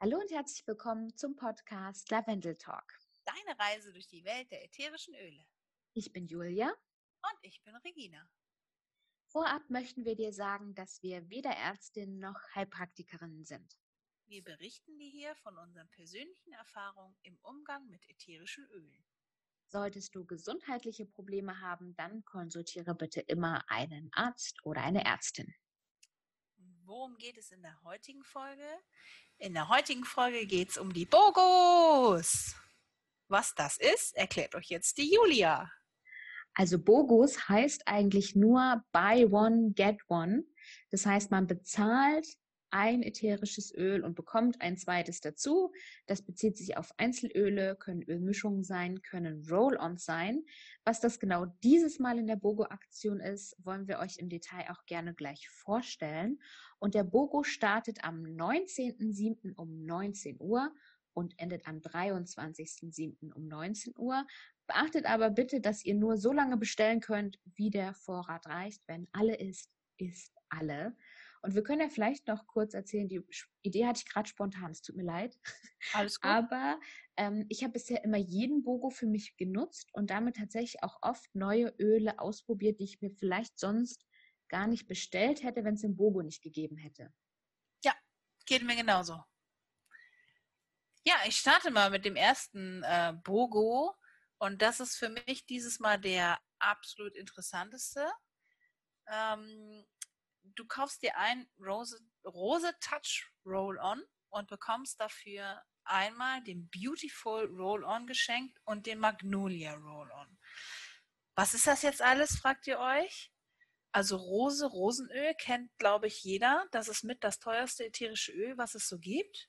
Hallo und herzlich willkommen zum Podcast Lavendel Talk. Deine Reise durch die Welt der ätherischen Öle. Ich bin Julia. Und ich bin Regina. Vorab möchten wir dir sagen, dass wir weder Ärztin noch Heilpraktikerinnen sind. Wir berichten dir hier von unseren persönlichen Erfahrungen im Umgang mit ätherischen Ölen. Solltest du gesundheitliche Probleme haben, dann konsultiere bitte immer einen Arzt oder eine Ärztin. Worum geht es in der heutigen Folge? In der heutigen Folge geht es um die Bogos. Was das ist, erklärt euch jetzt die Julia. Also Bogos heißt eigentlich nur Buy One, Get One. Das heißt, man bezahlt ein ätherisches Öl und bekommt ein zweites dazu. Das bezieht sich auf Einzelöle, können Ölmischungen sein, können Roll-ons sein. Was das genau dieses Mal in der BOGO-Aktion ist, wollen wir euch im Detail auch gerne gleich vorstellen. Und der BOGO startet am 19.07. um 19 Uhr und endet am 23.07. um 19 Uhr. Beachtet aber bitte, dass ihr nur so lange bestellen könnt, wie der Vorrat reicht. Wenn alle ist, ist alle. Und wir können ja vielleicht noch kurz erzählen, die Idee hatte ich gerade spontan, es tut mir leid. Alles gut. Aber ähm, ich habe bisher immer jeden Bogo für mich genutzt und damit tatsächlich auch oft neue Öle ausprobiert, die ich mir vielleicht sonst gar nicht bestellt hätte, wenn es den Bogo nicht gegeben hätte. Ja, geht mir genauso. Ja, ich starte mal mit dem ersten äh, Bogo und das ist für mich dieses Mal der absolut interessanteste. Ähm, du kaufst dir ein Rose, Rose Touch Roll-On und bekommst dafür einmal den Beautiful Roll-On geschenkt und den Magnolia Roll-On. Was ist das jetzt alles, fragt ihr euch? Also Rose, Rosenöl kennt, glaube ich, jeder. Das ist mit das teuerste ätherische Öl, was es so gibt.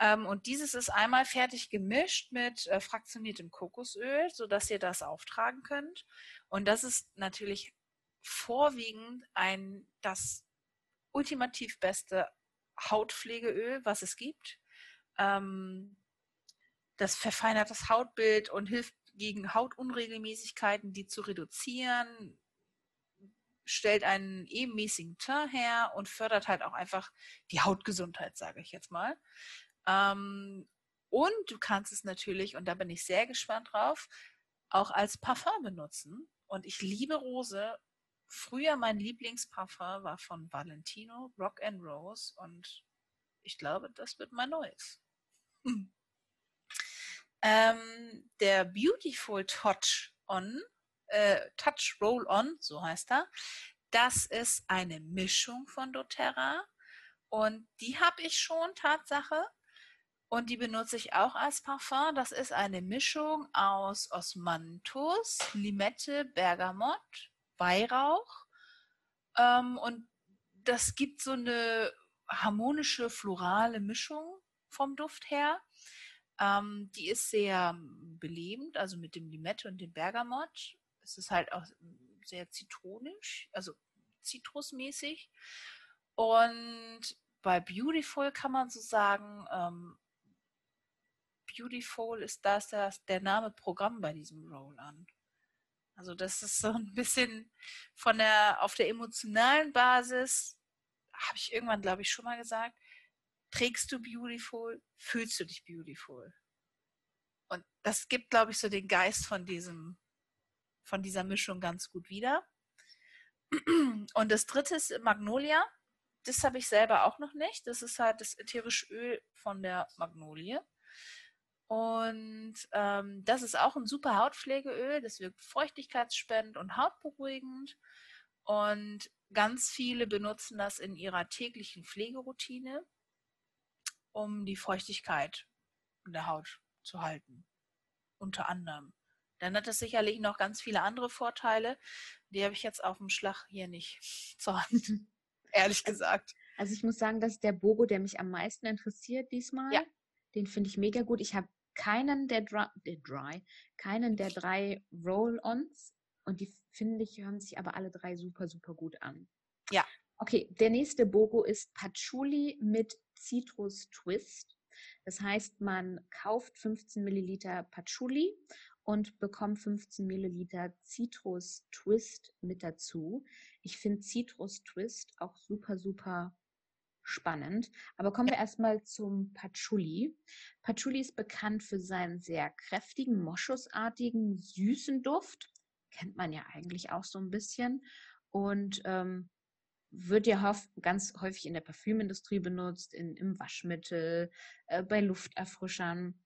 Ähm, und dieses ist einmal fertig gemischt mit äh, fraktioniertem Kokosöl, sodass ihr das auftragen könnt. Und das ist natürlich vorwiegend ein das ultimativ beste Hautpflegeöl, was es gibt. Ähm, das verfeinert das Hautbild und hilft gegen Hautunregelmäßigkeiten, die zu reduzieren, stellt einen ebenmäßigen Teint her und fördert halt auch einfach die Hautgesundheit, sage ich jetzt mal. Ähm, und du kannst es natürlich, und da bin ich sehr gespannt drauf, auch als Parfum benutzen. Und ich liebe Rose Früher mein Lieblingsparfum war von Valentino, Rock and Rose und ich glaube, das wird mein neues. Hm. Ähm, der Beautiful Touch On, äh, Touch Roll On, so heißt er, das ist eine Mischung von doTERRA und die habe ich schon, Tatsache. Und die benutze ich auch als Parfum. Das ist eine Mischung aus Osmanthus, Limette, Bergamott, Weihrauch. Ähm, und das gibt so eine harmonische, florale Mischung vom Duft her. Ähm, die ist sehr belebend, also mit dem Limette und dem Bergamott. Es ist halt auch sehr zitronisch, also zitrusmäßig. Und bei Beautiful kann man so sagen, ähm, Beautiful ist das, das der Name Programm bei diesem Roll-On. Also das ist so ein bisschen von der, auf der emotionalen Basis, habe ich irgendwann, glaube ich, schon mal gesagt, trägst du beautiful, fühlst du dich beautiful. Und das gibt, glaube ich, so den Geist von diesem, von dieser Mischung ganz gut wieder. Und das dritte ist Magnolia. Das habe ich selber auch noch nicht. Das ist halt das ätherische Öl von der Magnolie. Und ähm, das ist auch ein super Hautpflegeöl. Das wirkt feuchtigkeitsspendend und hautberuhigend. Und ganz viele benutzen das in ihrer täglichen Pflegeroutine, um die Feuchtigkeit in der Haut zu halten. Unter anderem. Dann hat es sicherlich noch ganz viele andere Vorteile. Die habe ich jetzt auf dem Schlag hier nicht zur Hand. Ehrlich gesagt. Also ich muss sagen, das ist der Bogo, der mich am meisten interessiert diesmal. Ja. Den finde ich mega gut. Ich habe keinen der, Dry, der Dry, keinen der drei Roll-Ons und die finde ich, hören sich aber alle drei super, super gut an. Ja. Okay, der nächste Bogo ist Patchouli mit Citrus Twist. Das heißt, man kauft 15 Milliliter Patchouli und bekommt 15 Milliliter Citrus Twist mit dazu. Ich finde Citrus Twist auch super, super spannend. Aber kommen wir erstmal zum Patchouli. Patchouli ist bekannt für seinen sehr kräftigen, moschusartigen, süßen Duft. Kennt man ja eigentlich auch so ein bisschen. Und ähm, wird ja ganz häufig in der Parfümindustrie benutzt, in, im Waschmittel, äh, bei Lufterfrischern.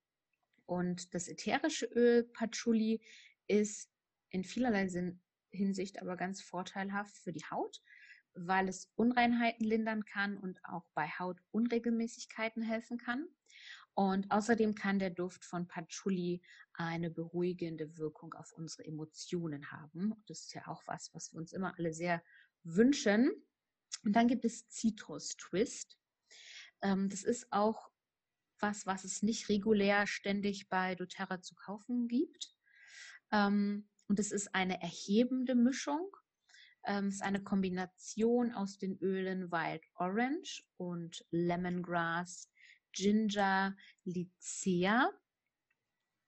Und das ätherische Öl Patchouli ist in vielerlei Sinn, Hinsicht aber ganz vorteilhaft für die Haut, weil es Unreinheiten lindern kann und auch bei Hautunregelmäßigkeiten helfen kann. Und außerdem kann der Duft von Patchouli eine beruhigende Wirkung auf unsere Emotionen haben. Das ist ja auch was, was wir uns immer alle sehr wünschen. Und dann gibt es Citrus Twist. Ähm, das ist auch was, was es nicht regulär ständig bei doTERRA zu kaufen gibt. Ähm, und es ist eine erhebende Mischung. Ähm, ist eine Kombination aus den Ölen Wild Orange und Lemongrass, Ginger, Lycea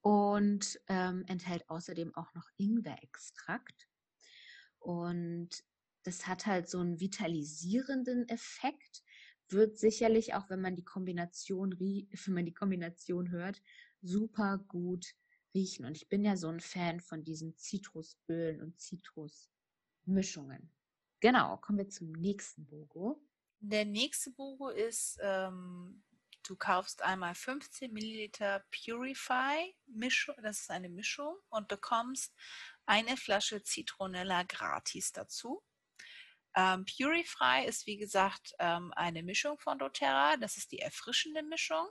und ähm, enthält außerdem auch noch Ingwerextrakt. Und das hat halt so einen vitalisierenden Effekt, wird sicherlich auch, wenn man die Kombination, wenn man die Kombination hört, super gut riechen. Und ich bin ja so ein Fan von diesen Zitrusölen und Zitrusmischungen. Genau, kommen wir zum nächsten Bogo. Der nächste Bogo ist, ähm, du kaufst einmal 15 Milliliter Purify Mischung, das ist eine Mischung, und bekommst eine Flasche Zitronella gratis dazu. Ähm, Purify ist wie gesagt ähm, eine Mischung von doTERRA. Das ist die erfrischende Mischung.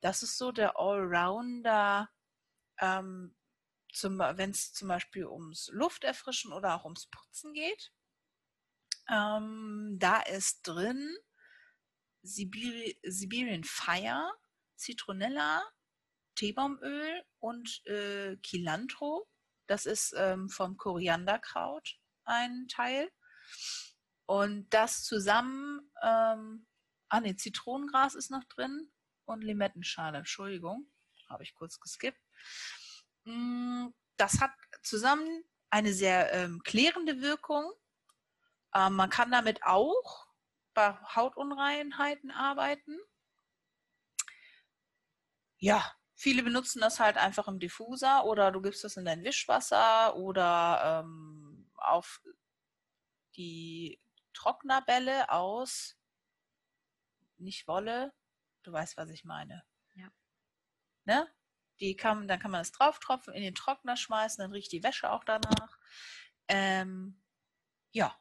Das ist so der Allrounder ähm, wenn es zum Beispiel ums Lufterfrischen oder auch ums Putzen geht. Ähm, da ist drin Sibiri Siberian Fire, Zitronella, Teebaumöl und äh, Cilantro. Das ist ähm, vom Korianderkraut ein Teil. Und das zusammen, ähm, ah ne, Zitronengras ist noch drin und Limettenschale, Entschuldigung, habe ich kurz geskippt. Mm, das hat zusammen eine sehr ähm, klärende Wirkung. Ähm, man kann damit auch bei Hautunreinheiten arbeiten. Ja, viele benutzen das halt einfach im Diffuser oder du gibst das in dein Wischwasser oder ähm, auf die Trocknerbälle aus, nicht Wolle, du weißt, was ich meine. Ja. Ne? Die kann, dann kann man es drauf tropfen, in den Trockner schmeißen, dann riecht die Wäsche auch danach. Ähm, ja.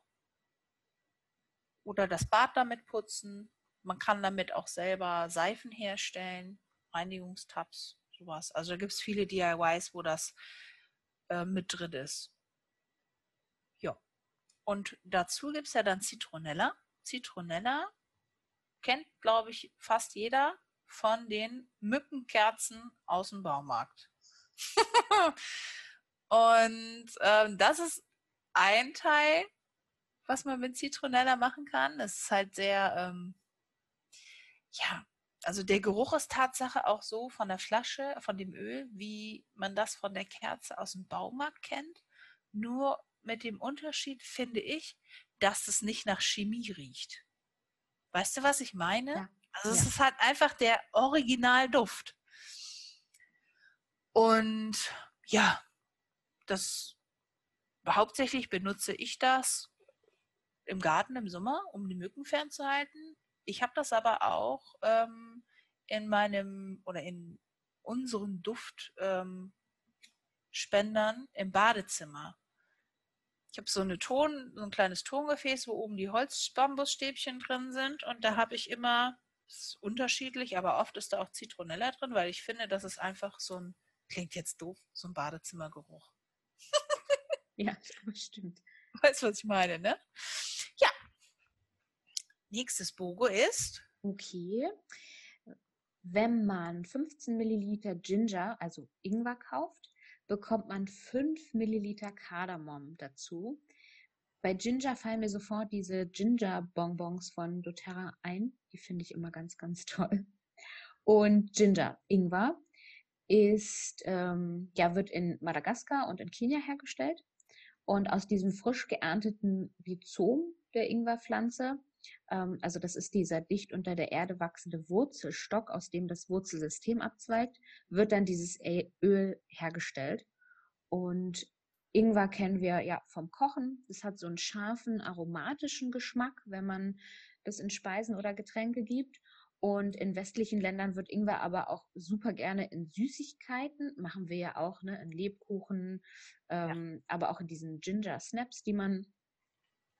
Oder das Bad damit putzen. Man kann damit auch selber Seifen herstellen, Reinigungstabs, sowas. Also da gibt es viele DIYs, wo das äh, mit drin ist. Ja. Und dazu gibt es ja dann Zitronella. Zitronella kennt, glaube ich, fast jeder von den Mückenkerzen aus dem Baumarkt. und ähm, das ist ein Teil, was man mit Zitronella machen kann. Das ist halt sehr, ähm, ja, also der Geruch ist Tatsache auch so von der Flasche, von dem Öl, wie man das von der Kerze aus dem Baumarkt kennt. Nur mit dem Unterschied finde ich, dass es nicht nach Chemie riecht. Weißt du, was ich meine? Ja. Also ja. es ist halt einfach der Originalduft. Und ja, das hauptsächlich benutze ich das im Garten im Sommer, um die Mücken fernzuhalten. Ich habe das aber auch ähm, in meinem oder in unseren Duftspendern ähm, im Badezimmer. Ich habe so eine Ton, so ein kleines Tongefäß, wo oben die Holzbambusstäbchen drin sind und da habe ich immer ist unterschiedlich, aber oft ist da auch Zitronella drin, weil ich finde, das ist einfach so ein, klingt jetzt doof, so ein Badezimmergeruch. ja, stimmt. Weißt du, was ich meine, ne? Ja. Nächstes Bogo ist. Okay. Wenn man 15 Milliliter Ginger, also Ingwer kauft, bekommt man 5 Milliliter Kardamom dazu. Bei Ginger fallen mir sofort diese Ginger-Bonbons von doTERRA ein. Die finde ich immer ganz, ganz toll. Und Ginger, Ingwer, ist, ähm, ja, wird in Madagaskar und in Kenia hergestellt. Und aus diesem frisch geernteten Rhizom der Ingwerpflanze Ähm, also das ist dieser dicht unter der Erde wachsende Wurzelstock, aus dem das Wurzelsystem abzweigt, wird dann dieses Öl hergestellt. Und Ingwer kennen wir ja vom Kochen. Das hat so einen scharfen, aromatischen Geschmack, wenn man das in Speisen oder Getränke gibt. Und in westlichen Ländern wird Ingwer aber auch super gerne in Süßigkeiten, machen wir ja auch, ne, in Lebkuchen, ähm, ja. aber auch in diesen Ginger Snaps, die man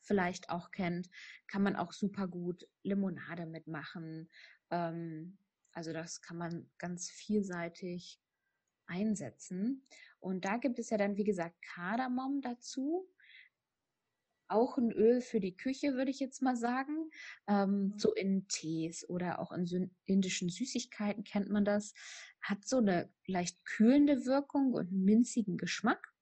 vielleicht auch kennt, kann man auch super gut Limonade mitmachen. Ähm, also das kann man ganz vielseitig einsetzen. Und da gibt es ja dann, wie gesagt, Kardamom dazu. Auch ein Öl für die Küche, würde ich jetzt mal sagen. Ähm, mhm. so in Tees oder auch in indischen Süßigkeiten kennt man das. Hat so eine leicht kühlende Wirkung und einen minzigen Geschmack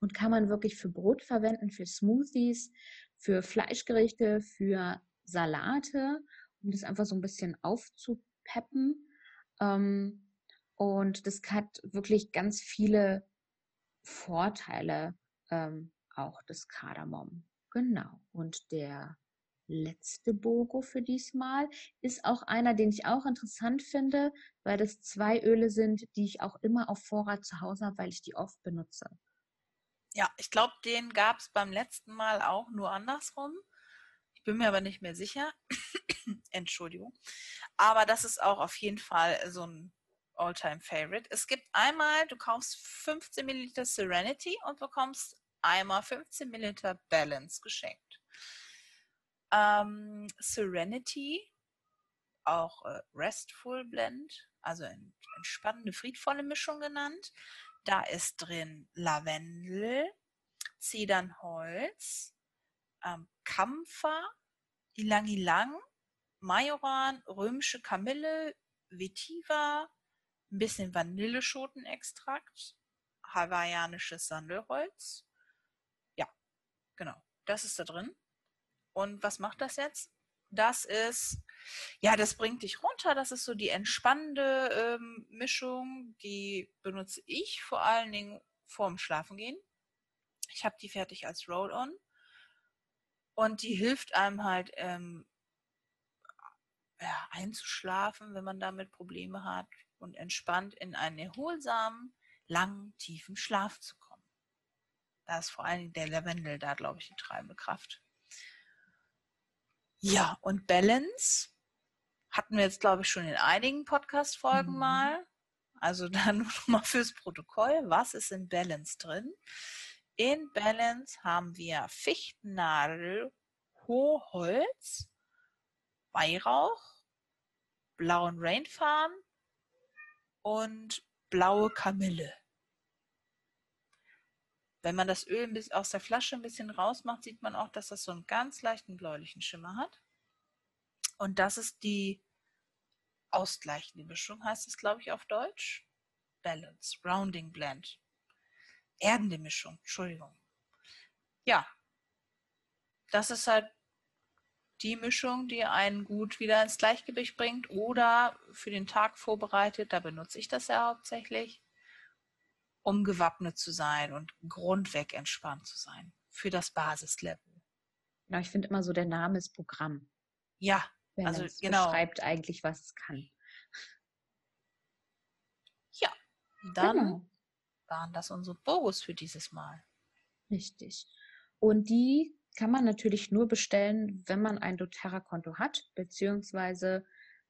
und kann man wirklich für Brot verwenden, für Smoothies, für Fleischgerichte, für Salate, um das einfach so ein bisschen aufzupeppen. Ähm, und das hat wirklich ganz viele Vorteile, ähm, auch das Kardamom. Genau. Und der letzte Bogo für diesmal ist auch einer, den ich auch interessant finde, weil das zwei Öle sind, die ich auch immer auf Vorrat zu Hause habe, weil ich die oft benutze. Ja, ich glaube, den gab es beim letzten Mal auch nur andersrum. Ich bin mir aber nicht mehr sicher. Entschuldigung. Aber das ist auch auf jeden Fall so ein Alltime favorite Es gibt einmal, du kaufst 15 Milliliter Serenity und bekommst einmal 15 Milliliter Balance geschenkt. Ähm, Serenity, auch äh, Restful Blend, also entspannende, friedvolle Mischung genannt. Da ist drin Lavendel, Zedernholz, ähm, Kampfer, Ilang Ilang, Majoran, römische Kamille, Vetiver, ein bisschen Vanilleschotenextrakt, hawaiianisches Sandelholz. Ja, genau. Das ist da drin. Und was macht das jetzt? Das ist, ja, das bringt dich runter. Das ist so die entspannende ähm, Mischung. Die benutze ich vor allen Dingen vorm Schlafengehen. Ich habe die fertig als Roll-On. Und die hilft einem halt ähm, ja, einzuschlafen, wenn man damit Probleme hat und entspannt in einen erholsamen, langen, tiefen Schlaf zu kommen. Da ist vor allen Dingen der Lavendel da, glaube ich, die treibende Kraft. Ja, und Balance hatten wir jetzt, glaube ich, schon in einigen Podcast-Folgen mhm. mal. Also dann nur noch mal fürs Protokoll. Was ist in Balance drin? In Balance haben wir Fichtennadel, Hochholz, Weihrauch, blauen Rainfarn und blaue Kamille. Wenn man das Öl aus der Flasche ein bisschen rausmacht, sieht man auch, dass das so einen ganz leichten bläulichen Schimmer hat. Und das ist die ausgleichende Mischung, heißt es, glaube ich, auf Deutsch. Balance, Rounding Blend. Erdende Mischung, Entschuldigung. Ja, das ist halt die Mischung, die einen gut wieder ins Gleichgewicht bringt oder für den Tag vorbereitet. Da benutze ich das ja hauptsächlich um gewappnet zu sein und grundweg entspannt zu sein für das Basislevel. Genau, ich finde immer so, der Name ist Programm. Ja, also genau. beschreibt eigentlich, was es kann. Ja, dann genau. waren das unsere Bogus für dieses Mal. Richtig. Und die kann man natürlich nur bestellen, wenn man ein doTERRA-Konto hat, beziehungsweise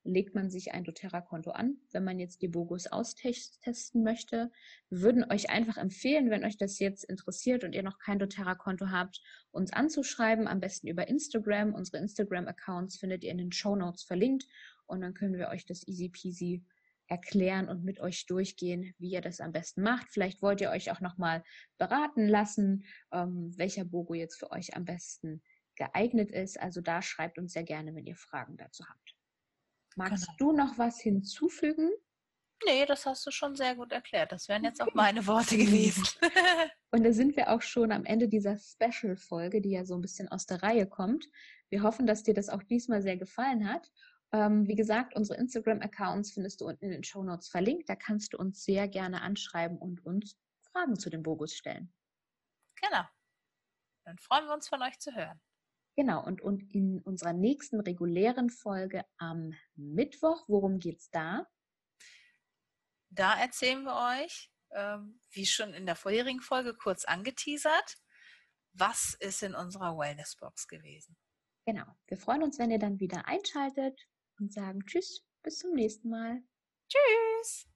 legt man sich ein doTERRA-Konto an, wenn man jetzt die Bogos austesten möchte. Wir würden euch einfach empfehlen, wenn euch das jetzt interessiert und ihr noch kein doTERRA-Konto habt, uns anzuschreiben, am besten über Instagram. Unsere Instagram-Accounts findet ihr in den Show Notes verlinkt und dann können wir euch das easy peasy erklären und mit euch durchgehen, wie ihr das am besten macht. Vielleicht wollt ihr euch auch nochmal beraten lassen, ähm, welcher Bogo jetzt für euch am besten geeignet ist. Also da schreibt uns sehr gerne, wenn ihr Fragen dazu habt. Magst genau. du noch was hinzufügen? Nee, das hast du schon sehr gut erklärt. Das wären jetzt auch meine Worte gewesen. Und da sind wir auch schon am Ende dieser Special-Folge, die ja so ein bisschen aus der Reihe kommt. Wir hoffen, dass dir das auch diesmal sehr gefallen hat. Ähm, wie gesagt, unsere Instagram-Accounts findest du unten in den Show Notes verlinkt. Da kannst du uns sehr gerne anschreiben und uns Fragen zu den Bogos stellen. Genau. Dann freuen wir uns von euch zu hören. Genau, und, und in unserer nächsten regulären Folge am Mittwoch, worum geht es da? Da erzählen wir euch, ähm, wie schon in der vorherigen Folge kurz angeteasert, was ist in unserer Wellnessbox gewesen. Genau, wir freuen uns, wenn ihr dann wieder einschaltet und sagen Tschüss, bis zum nächsten Mal. Tschüss!